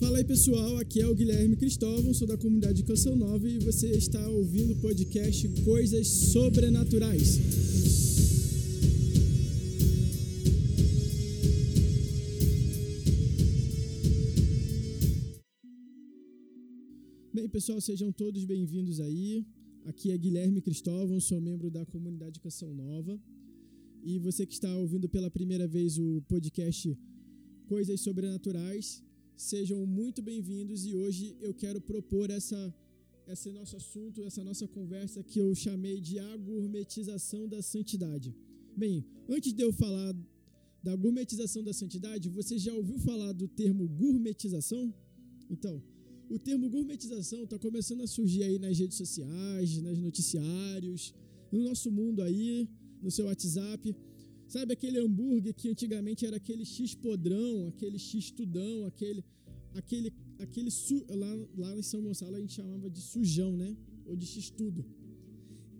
Fala aí pessoal, aqui é o Guilherme Cristóvão, sou da comunidade Canção Nova e você está ouvindo o podcast Coisas Sobrenaturais. Bem pessoal, sejam todos bem-vindos aí. Aqui é Guilherme Cristóvão, sou membro da comunidade Canção Nova. E você que está ouvindo pela primeira vez o podcast Coisas Sobrenaturais, Sejam muito bem-vindos e hoje eu quero propor essa, esse nosso assunto, essa nossa conversa que eu chamei de a gourmetização da santidade. Bem, antes de eu falar da gourmetização da santidade, você já ouviu falar do termo gourmetização? Então, o termo gourmetização está começando a surgir aí nas redes sociais, nos noticiários, no nosso mundo aí, no seu WhatsApp. Sabe aquele hambúrguer que antigamente era aquele X podrão, aquele X tudão, aquele aquele aquele su, lá, lá em São Gonçalo a gente chamava de sujão, né? Ou de X tudo.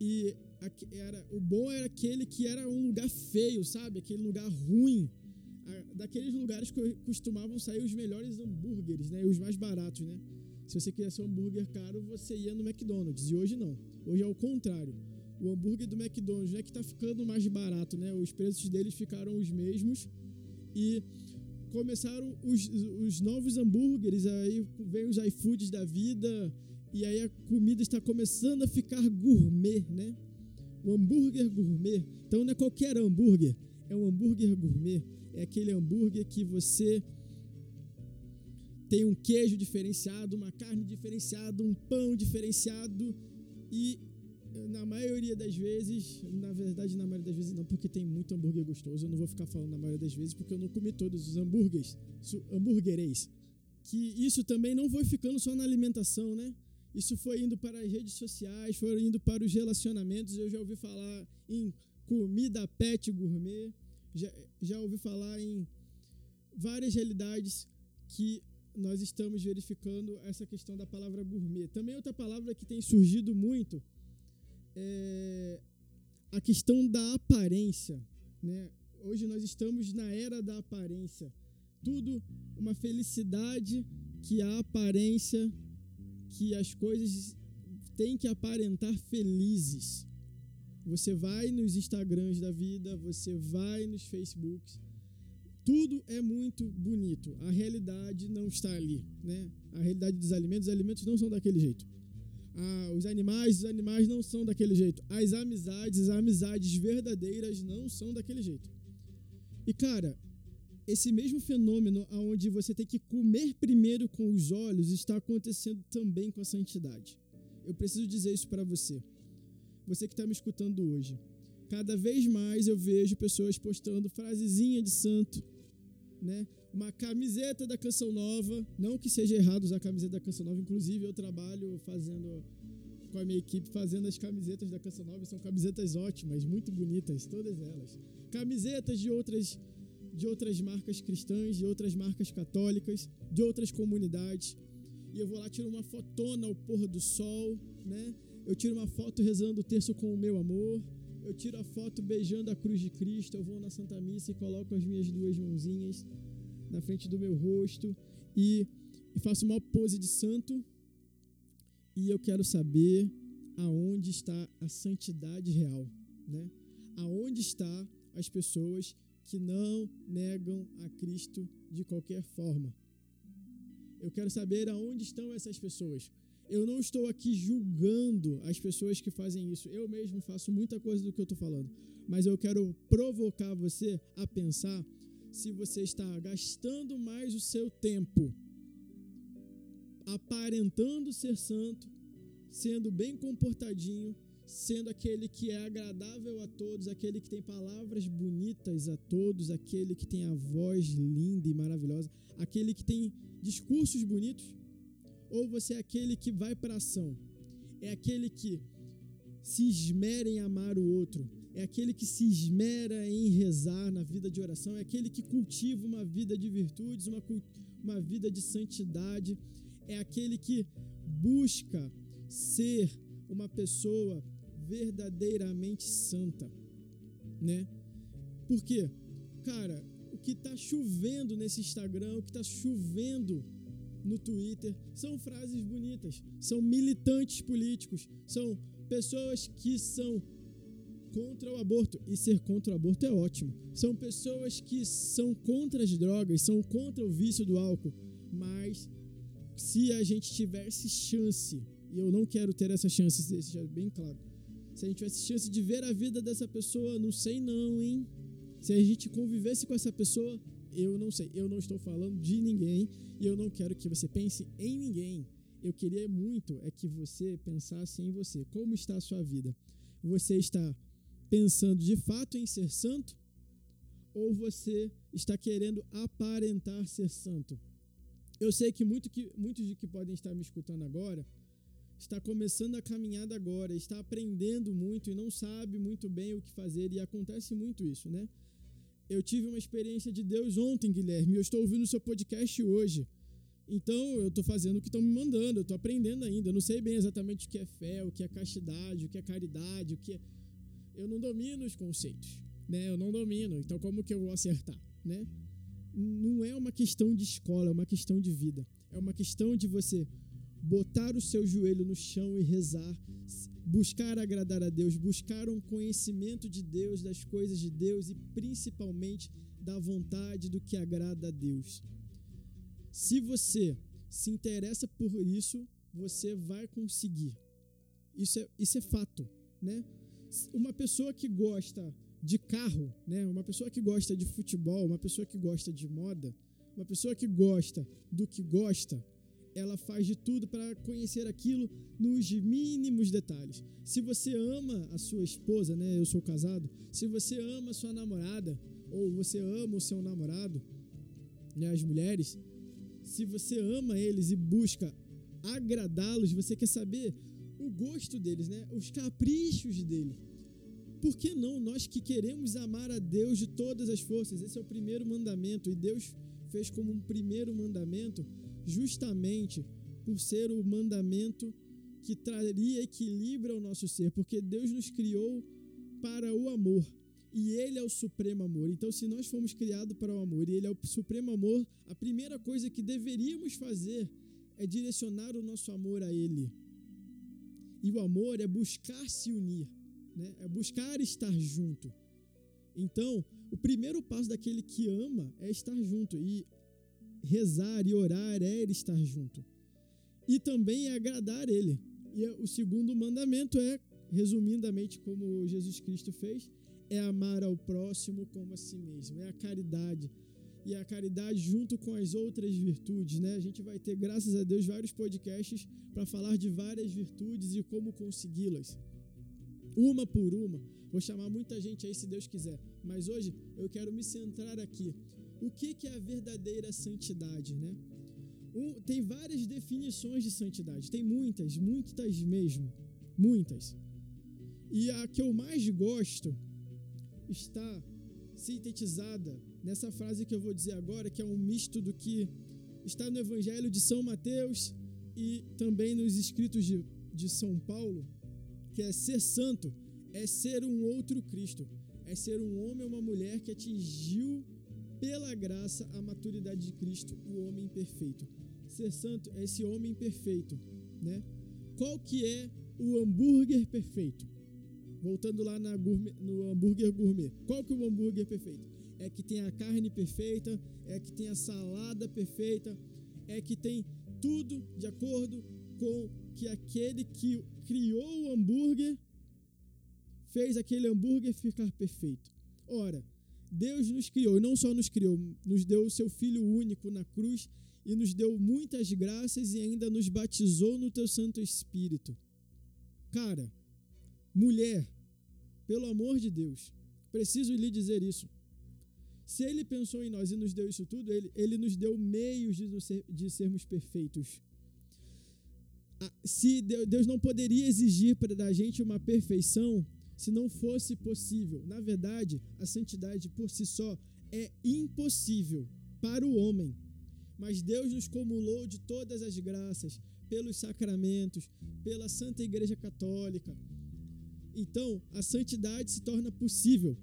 E era o bom era aquele que era um lugar feio, sabe? Aquele lugar ruim. Daqueles lugares que costumavam sair os melhores hambúrgueres, né? E os mais baratos, né? Se você quisesse um hambúrguer caro, você ia no McDonald's. E hoje não. Hoje é o contrário o hambúrguer do McDonald's é que está ficando mais barato, né? Os preços deles ficaram os mesmos e começaram os, os novos hambúrgueres, aí vem os iFoods da vida e aí a comida está começando a ficar gourmet, né? O hambúrguer gourmet. Então não é qualquer hambúrguer, é um hambúrguer gourmet. É aquele hambúrguer que você tem um queijo diferenciado, uma carne diferenciada, um pão diferenciado e na maioria das vezes, na verdade, na maioria das vezes não, porque tem muito hambúrguer gostoso. Eu não vou ficar falando na maioria das vezes, porque eu não comi todos os hambúrgueres, hambúrgueres. Que isso também não foi ficando só na alimentação, né? Isso foi indo para as redes sociais, foi indo para os relacionamentos. Eu já ouvi falar em comida pet gourmet, já, já ouvi falar em várias realidades que nós estamos verificando essa questão da palavra gourmet. Também outra palavra que tem surgido muito é, a questão da aparência. Né? Hoje nós estamos na era da aparência. Tudo uma felicidade que a aparência, que as coisas têm que aparentar felizes. Você vai nos Instagrams da vida, você vai nos Facebooks, tudo é muito bonito. A realidade não está ali, né? A realidade dos alimentos, os alimentos não são daquele jeito ah, os animais, os animais não são daquele jeito. As amizades, as amizades verdadeiras não são daquele jeito. E cara, esse mesmo fenômeno aonde você tem que comer primeiro com os olhos está acontecendo também com a santidade. Eu preciso dizer isso para você. Você que está me escutando hoje. Cada vez mais eu vejo pessoas postando frasezinha de santo, né? Uma camiseta da Canção Nova. Não que seja errado usar a camiseta da Canção Nova, inclusive eu trabalho fazendo com a minha equipe fazendo as camisetas da Canção Nova, são camisetas ótimas, muito bonitas, todas elas. Camisetas de outras de outras marcas cristãs, de outras marcas católicas, de outras comunidades. E eu vou lá tiro uma fotona ao pôr do sol, né? Eu tiro uma foto rezando o terço com o meu amor. Eu tiro a foto beijando a cruz de Cristo. Eu vou na Santa Missa e coloco as minhas duas mãozinhas na frente do meu rosto e, faço uma pose de santo. E eu quero saber aonde está a santidade real, né? Aonde está as pessoas que não negam a Cristo de qualquer forma? Eu quero saber aonde estão essas pessoas. Eu não estou aqui julgando as pessoas que fazem isso. Eu mesmo faço muita coisa do que eu estou falando. Mas eu quero provocar você a pensar se você está gastando mais o seu tempo aparentando ser santo, sendo bem comportadinho, sendo aquele que é agradável a todos, aquele que tem palavras bonitas a todos, aquele que tem a voz linda e maravilhosa, aquele que tem discursos bonitos, ou você é aquele que vai para ação, é aquele que se esmera em amar o outro, é aquele que se esmera em rezar na vida de oração, é aquele que cultiva uma vida de virtudes, uma, uma vida de santidade, é aquele que busca ser uma pessoa verdadeiramente santa, né? Por quê? Cara, o que está chovendo nesse Instagram, o que está chovendo no Twitter. São frases bonitas, são militantes políticos, são pessoas que são contra o aborto. E ser contra o aborto é ótimo. São pessoas que são contra as drogas, são contra o vício do álcool. Mas se a gente tivesse chance, e eu não quero ter essa chance, seja bem claro. Se a gente tivesse chance de ver a vida dessa pessoa, não sei não, hein? Se a gente convivesse com essa pessoa, eu não sei. Eu não estou falando de ninguém e eu não quero que você pense em ninguém. Eu queria muito é que você pensasse em você. Como está a sua vida? Você está pensando de fato em ser santo ou você está querendo aparentar ser santo? Eu sei que, muito que muitos de que podem estar me escutando agora está começando a caminhada agora, está aprendendo muito e não sabe muito bem o que fazer e acontece muito isso, né? Eu tive uma experiência de Deus ontem, Guilherme, eu estou ouvindo o seu podcast hoje. Então, eu estou fazendo o que estão me mandando, eu estou aprendendo ainda. Eu não sei bem exatamente o que é fé, o que é castidade, o que é caridade, o que é... Eu não domino os conceitos, né? Eu não domino. Então, como que eu vou acertar, né? Não é uma questão de escola, é uma questão de vida. É uma questão de você botar o seu joelho no chão e rezar, buscar agradar a Deus, buscar um conhecimento de Deus, das coisas de Deus e principalmente da vontade do que agrada a Deus. Se você se interessa por isso, você vai conseguir. Isso é, isso é fato, né? Uma pessoa que gosta de carro, né? Uma pessoa que gosta de futebol, uma pessoa que gosta de moda, uma pessoa que gosta do que gosta, ela faz de tudo para conhecer aquilo nos mínimos detalhes. Se você ama a sua esposa, né? Eu sou casado. Se você ama a sua namorada ou você ama o seu namorado, né? As mulheres, se você ama eles e busca agradá-los, você quer saber o gosto deles, né? Os caprichos dele. Por que não nós que queremos amar a Deus de todas as forças? Esse é o primeiro mandamento e Deus fez como um primeiro mandamento justamente por ser o mandamento que traria equilíbrio ao nosso ser, porque Deus nos criou para o amor e Ele é o supremo amor. Então, se nós fomos criados para o amor e Ele é o supremo amor, a primeira coisa que deveríamos fazer é direcionar o nosso amor a Ele. E o amor é buscar se unir, né? é buscar estar junto. Então, o primeiro passo daquele que ama é estar junto. E rezar e orar é estar junto. E também é agradar ele. E o segundo mandamento é, resumidamente, como Jesus Cristo fez, é amar ao próximo como a si mesmo. É a caridade. E a caridade junto com as outras virtudes, né? A gente vai ter, graças a Deus, vários podcasts para falar de várias virtudes e como consegui-las. Uma por uma. Vou chamar muita gente aí se Deus quiser. Mas hoje eu quero me centrar aqui o que, que é a verdadeira santidade, né? Um, tem várias definições de santidade, tem muitas, muitas mesmo, muitas. E a que eu mais gosto está sintetizada nessa frase que eu vou dizer agora, que é um misto do que está no Evangelho de São Mateus e também nos escritos de, de São Paulo, que é ser santo, é ser um outro Cristo, é ser um homem ou uma mulher que atingiu pela graça a maturidade de Cristo, o homem perfeito. Ser santo é esse homem perfeito, né? Qual que é o hambúrguer perfeito? Voltando lá gourmet, no hambúrguer gourmet. Qual que é o hambúrguer perfeito? É que tem a carne perfeita, é que tem a salada perfeita, é que tem tudo de acordo com que aquele que criou o hambúrguer fez aquele hambúrguer ficar perfeito. Ora, Deus nos criou, e não só nos criou, nos deu o seu Filho único na cruz e nos deu muitas graças e ainda nos batizou no teu Santo Espírito. Cara, mulher, pelo amor de Deus, preciso lhe dizer isso. Se ele pensou em nós e nos deu isso tudo, ele, ele nos deu meios de, ser, de sermos perfeitos. Se Deus não poderia exigir para da gente uma perfeição se não fosse possível. Na verdade, a santidade por si só é impossível para o homem. Mas Deus nos cumulou de todas as graças, pelos sacramentos, pela Santa Igreja Católica. Então, a santidade se torna possível.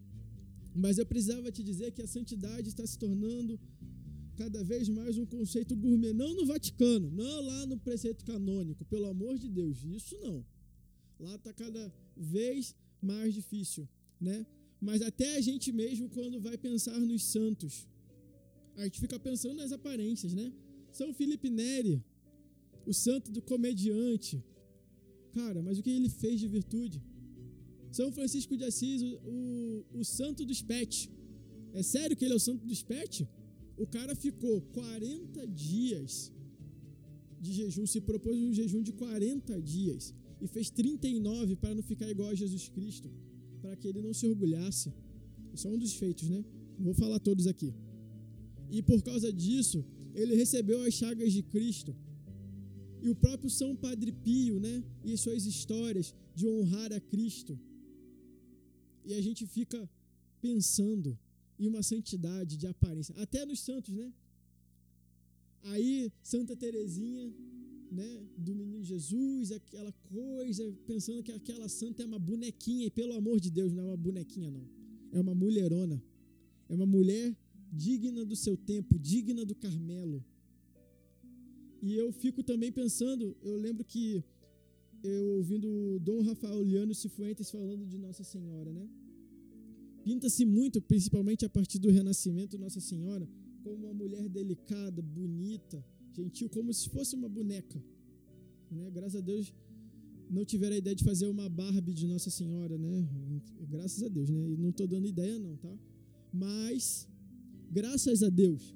Mas eu precisava te dizer que a santidade está se tornando cada vez mais um conceito gourmet, não no Vaticano, não lá no preceito canônico, pelo amor de Deus, isso não. Lá está cada vez mais difícil, né? Mas até a gente mesmo, quando vai pensar nos santos, a gente fica pensando nas aparências, né? São Felipe Neri, o santo do comediante. Cara, mas o que ele fez de virtude? São Francisco de Assis, o, o, o santo dos pets. É sério que ele é o santo dos pets? O cara ficou 40 dias de jejum, se propôs um jejum de 40 dias e fez 39 para não ficar igual a Jesus Cristo, para que ele não se orgulhasse. Isso é um dos feitos, né? Vou falar todos aqui. E por causa disso, ele recebeu as chagas de Cristo. E o próprio São Padre Pio, né? E suas histórias de honrar a Cristo. E a gente fica pensando em uma santidade de aparência, até nos santos, né? Aí Santa Teresinha né, do menino Jesus, aquela coisa, pensando que aquela santa é uma bonequinha, e pelo amor de Deus, não é uma bonequinha, não. É uma mulherona. É uma mulher digna do seu tempo, digna do Carmelo. E eu fico também pensando, eu lembro que eu ouvindo Dom Rafael Liano Cifuentes falando de Nossa Senhora, né? Pinta-se muito, principalmente a partir do Renascimento, Nossa Senhora, como uma mulher delicada, bonita, gentil, como se fosse uma boneca. Né? Graças a Deus não tiveram a ideia de fazer uma Barbie de Nossa Senhora, né? Graças a Deus, né? E não estou dando ideia não, tá? Mas graças a Deus,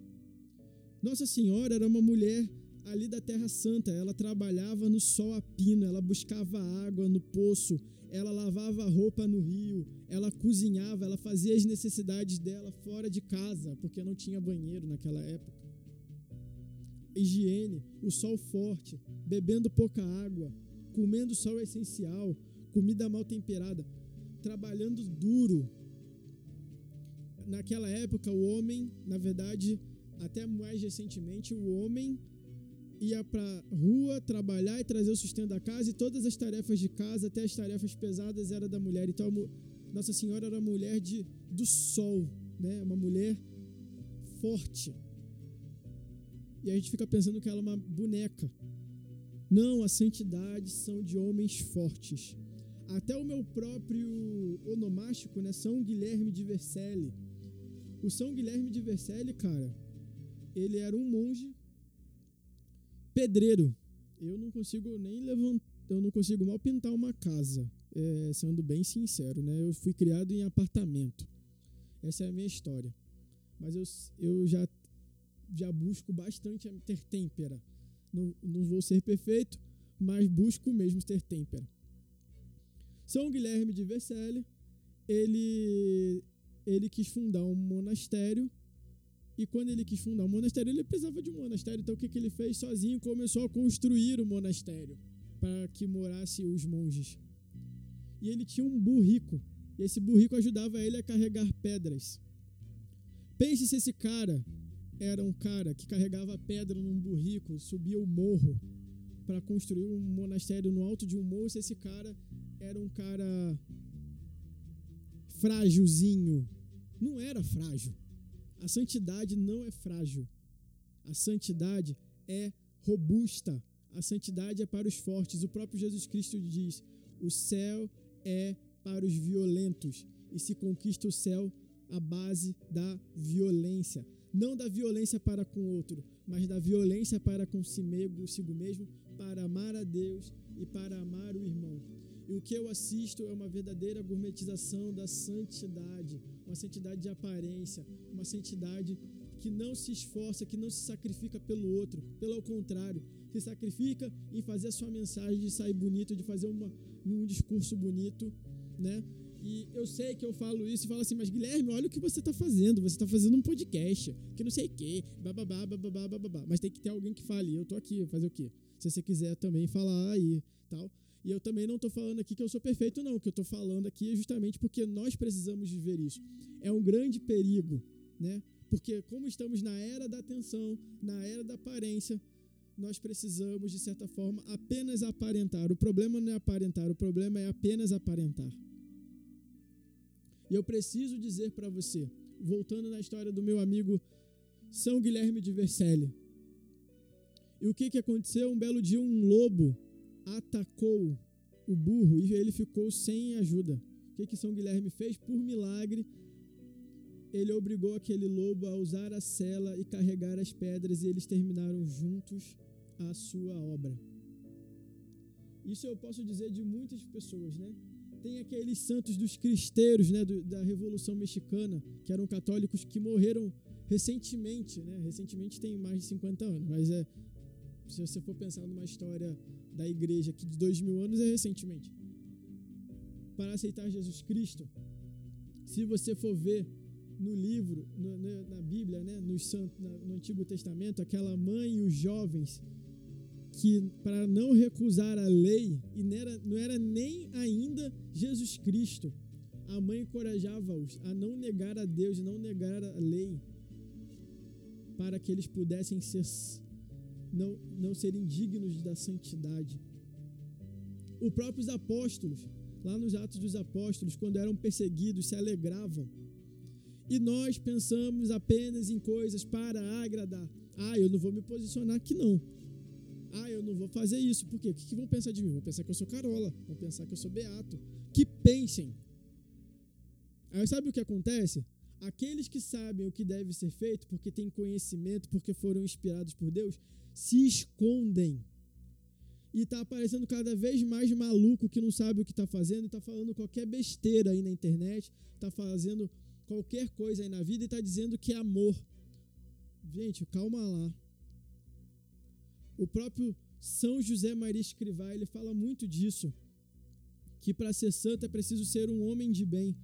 Nossa Senhora era uma mulher ali da Terra Santa. Ela trabalhava no sol a pino, ela buscava água no poço, ela lavava roupa no rio, ela cozinhava, ela fazia as necessidades dela fora de casa, porque não tinha banheiro naquela época higiene, o sol forte, bebendo pouca água, comendo sol essencial, comida mal temperada, trabalhando duro. Naquela época, o homem, na verdade, até mais recentemente, o homem ia para rua trabalhar e trazer o sustento da casa e todas as tarefas de casa, até as tarefas pesadas, era da mulher. Então, Nossa Senhora era mulher de, do sol, né? uma mulher forte. E a gente fica pensando que ela é uma boneca. Não, a santidade são de homens fortes. Até o meu próprio onomástico, né, São Guilherme de Vercelli. O São Guilherme de Vercelli, cara, ele era um monge pedreiro. Eu não consigo nem levantar, eu não consigo mal pintar uma casa, é, sendo bem sincero, né? Eu fui criado em apartamento. Essa é a minha história. Mas eu, eu já já busco bastante ter têmpera. Não, não vou ser perfeito, mas busco mesmo ter têmpera. São Guilherme de Vercelli, ele, ele quis fundar um monastério e quando ele quis fundar um monastério, ele precisava de um monastério. Então, o que, que ele fez sozinho? Começou a construir o monastério para que morasse os monges. E ele tinha um burrico. E esse burrico ajudava ele a carregar pedras. Pense se esse cara era um cara que carregava pedra num burrico, subia o morro para construir um monastério no alto de um morro. Se esse cara era um cara frágilzinho, não era frágil. A santidade não é frágil. A santidade é robusta. A santidade é para os fortes. O próprio Jesus Cristo diz: o céu é para os violentos e se conquista o céu à base da violência não da violência para com o outro, mas da violência para consigo mesmo, para amar a Deus e para amar o irmão. E o que eu assisto é uma verdadeira gourmetização da santidade, uma santidade de aparência, uma santidade que não se esforça, que não se sacrifica pelo outro, pelo contrário, se sacrifica em fazer a sua mensagem de sair bonito, de fazer uma, um discurso bonito, né? E eu sei que eu falo isso e falo assim, mas Guilherme, olha o que você está fazendo. Você está fazendo um podcast, que não sei o quê, bababá, bababá, bababá. Mas tem que ter alguém que fale. Eu tô aqui, fazer o quê? Se você quiser também falar aí, tal. E eu também não estou falando aqui que eu sou perfeito, não. O que eu estou falando aqui é justamente porque nós precisamos viver isso. É um grande perigo, né? Porque como estamos na era da atenção, na era da aparência, nós precisamos, de certa forma, apenas aparentar. O problema não é aparentar, o problema é apenas aparentar. E eu preciso dizer para você, voltando na história do meu amigo São Guilherme de Vercelli. E o que, que aconteceu? Um belo dia, um lobo atacou o burro e ele ficou sem ajuda. O que, que São Guilherme fez? Por milagre, ele obrigou aquele lobo a usar a sela e carregar as pedras, e eles terminaram juntos a sua obra. Isso eu posso dizer de muitas pessoas, né? Tem aqueles santos dos cristeiros, né, do, da Revolução Mexicana, que eram católicos que morreram recentemente, né? Recentemente tem mais de 50 anos, mas é se você for pensar numa história da igreja que de dois mil anos é recentemente. Para aceitar Jesus Cristo, se você for ver no livro, no, na Bíblia, né, no, no Antigo Testamento, aquela mãe e os jovens que para não recusar a lei, e não era, não era nem ainda Jesus Cristo, a mãe encorajava-os a não negar a Deus e não negar a lei, para que eles pudessem ser, não, não serem dignos da santidade. Os próprios apóstolos, lá nos Atos dos Apóstolos, quando eram perseguidos, se alegravam. E nós pensamos apenas em coisas para agradar. Ah, eu não vou me posicionar aqui não. Ah, eu não vou fazer isso. Por quê? O que vão pensar de mim? Vão pensar que eu sou carola. Vão pensar que eu sou beato. Que pensem. Aí sabe o que acontece? Aqueles que sabem o que deve ser feito, porque têm conhecimento, porque foram inspirados por Deus, se escondem. E está aparecendo cada vez mais maluco que não sabe o que está fazendo, está falando qualquer besteira aí na internet, está fazendo qualquer coisa aí na vida e está dizendo que é amor. Gente, calma lá. O próprio São José Maria Escrivá, ele fala muito disso, que para ser santo é preciso ser um homem de bem.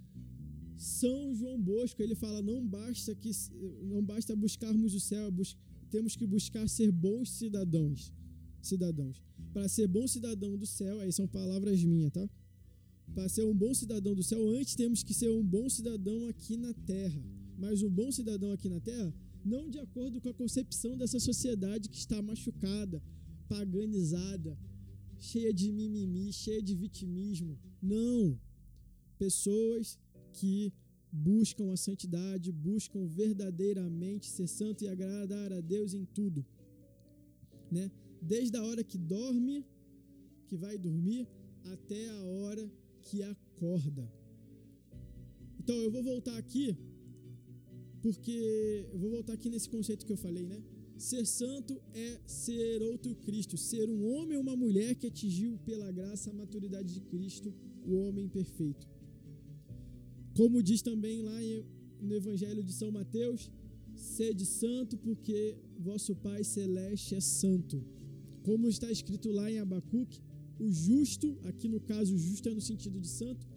São João Bosco, ele fala, não basta que não basta buscarmos o céu, bus temos que buscar ser bons cidadãos. Cidadãos. Para ser bom cidadão do céu, aí são palavras minhas, tá? Para ser um bom cidadão do céu, antes temos que ser um bom cidadão aqui na terra. Mas um bom cidadão aqui na terra não de acordo com a concepção dessa sociedade que está machucada, paganizada, cheia de mimimi, cheia de vitimismo. Não. Pessoas que buscam a santidade, buscam verdadeiramente ser santo e agradar a Deus em tudo. Né? Desde a hora que dorme, que vai dormir, até a hora que acorda. Então eu vou voltar aqui porque eu vou voltar aqui nesse conceito que eu falei, né? Ser santo é ser outro Cristo, ser um homem ou uma mulher que atingiu pela graça a maturidade de Cristo, o homem perfeito. Como diz também lá no Evangelho de São Mateus, sede santo porque vosso Pai celeste é santo. Como está escrito lá em Abacuque, o justo, aqui no caso o justo é no sentido de santo,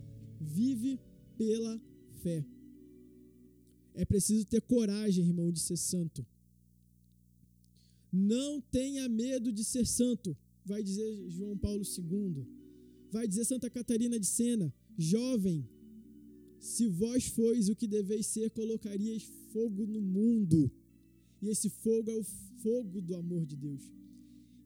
vive pela fé. É preciso ter coragem, irmão, de ser santo. Não tenha medo de ser santo, vai dizer João Paulo II. Vai dizer Santa Catarina de Sena, jovem, se vós fois o que deveis ser, colocarias fogo no mundo. E esse fogo é o fogo do amor de Deus.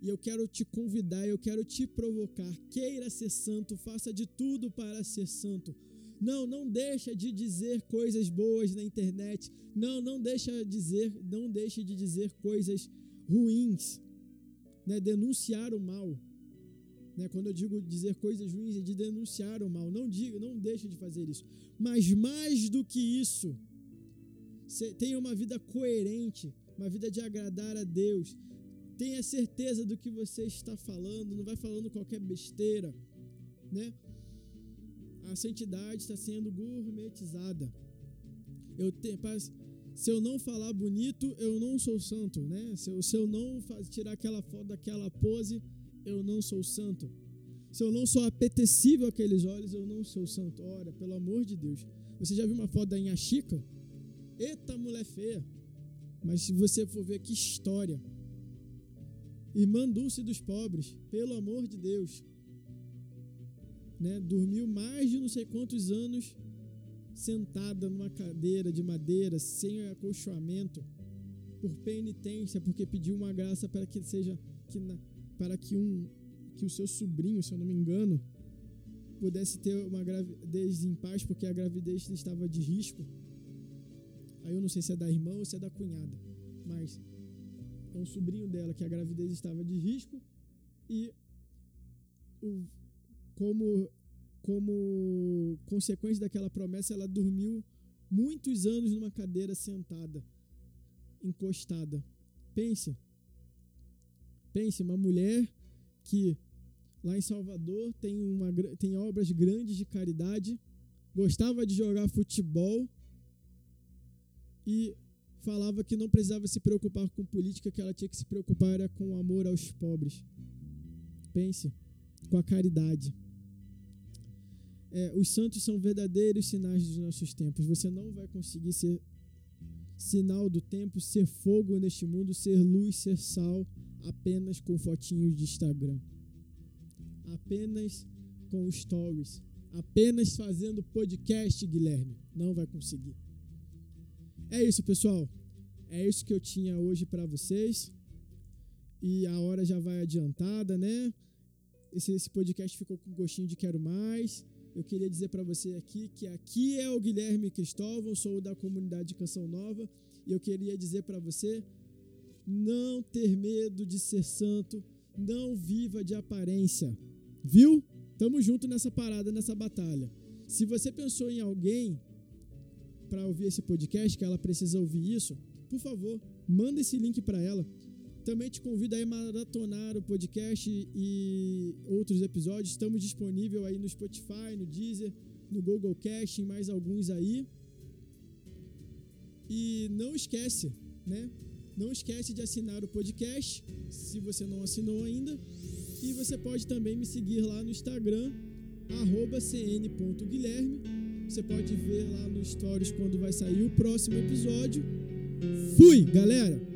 E eu quero te convidar, eu quero te provocar. Queira ser santo, faça de tudo para ser santo. Não, não deixa de dizer coisas boas na internet. Não, não deixa de dizer, não deixe de dizer coisas ruins, né? Denunciar o mal. Né? Quando eu digo dizer coisas ruins, é de denunciar o mal. Não diga, não deixe de fazer isso. Mas mais do que isso, tenha uma vida coerente, uma vida de agradar a Deus. Tenha certeza do que você está falando, não vai falando qualquer besteira, né? a santidade está sendo gourmetizada. Eu se eu não falar bonito, eu não sou santo, né? Se eu, se eu não tirar aquela foto daquela pose, eu não sou santo. Se eu não sou apetecível aqueles olhos, eu não sou santo. Ora, pelo amor de Deus. Você já viu uma foto da Inha Chica? Eita, mulher feia. Mas se você for ver que história. Irmã Dulce dos pobres, pelo amor de Deus né, dormiu mais de não sei quantos anos sentada numa cadeira de madeira, sem acolchoamento, por penitência, porque pediu uma graça para que seja que na, para que um que o seu sobrinho, se eu não me engano, pudesse ter uma gravidez em paz, porque a gravidez estava de risco. Aí eu não sei se é da irmã ou se é da cunhada. mas é um sobrinho dela que a gravidez estava de risco e o, como como consequência daquela promessa ela dormiu muitos anos numa cadeira sentada, encostada. Pense, pense uma mulher que lá em Salvador tem uma tem obras grandes de caridade, gostava de jogar futebol e falava que não precisava se preocupar com política, que ela tinha que se preocupar era com o amor aos pobres. Pense, com a caridade. É, os santos são verdadeiros sinais dos nossos tempos. Você não vai conseguir ser sinal do tempo, ser fogo neste mundo, ser luz, ser sal, apenas com fotinhos de Instagram. Apenas com stories. Apenas fazendo podcast, Guilherme. Não vai conseguir. É isso, pessoal. É isso que eu tinha hoje para vocês. E a hora já vai adiantada, né? Esse, esse podcast ficou com gostinho de quero mais. Eu queria dizer para você aqui que aqui é o Guilherme Cristóvão, sou da comunidade de Canção Nova, e eu queria dizer para você não ter medo de ser santo, não viva de aparência. Viu? Tamo junto nessa parada, nessa batalha. Se você pensou em alguém para ouvir esse podcast, que ela precisa ouvir isso, por favor, manda esse link para ela. Também te convido a maratonar o podcast e outros episódios. Estamos disponíveis aí no Spotify, no Deezer, no Google Cast, mais alguns aí. E não esquece, né? Não esquece de assinar o podcast, se você não assinou ainda. E você pode também me seguir lá no Instagram, cn.guilherme você pode ver lá no Stories quando vai sair o próximo episódio. Fui, galera!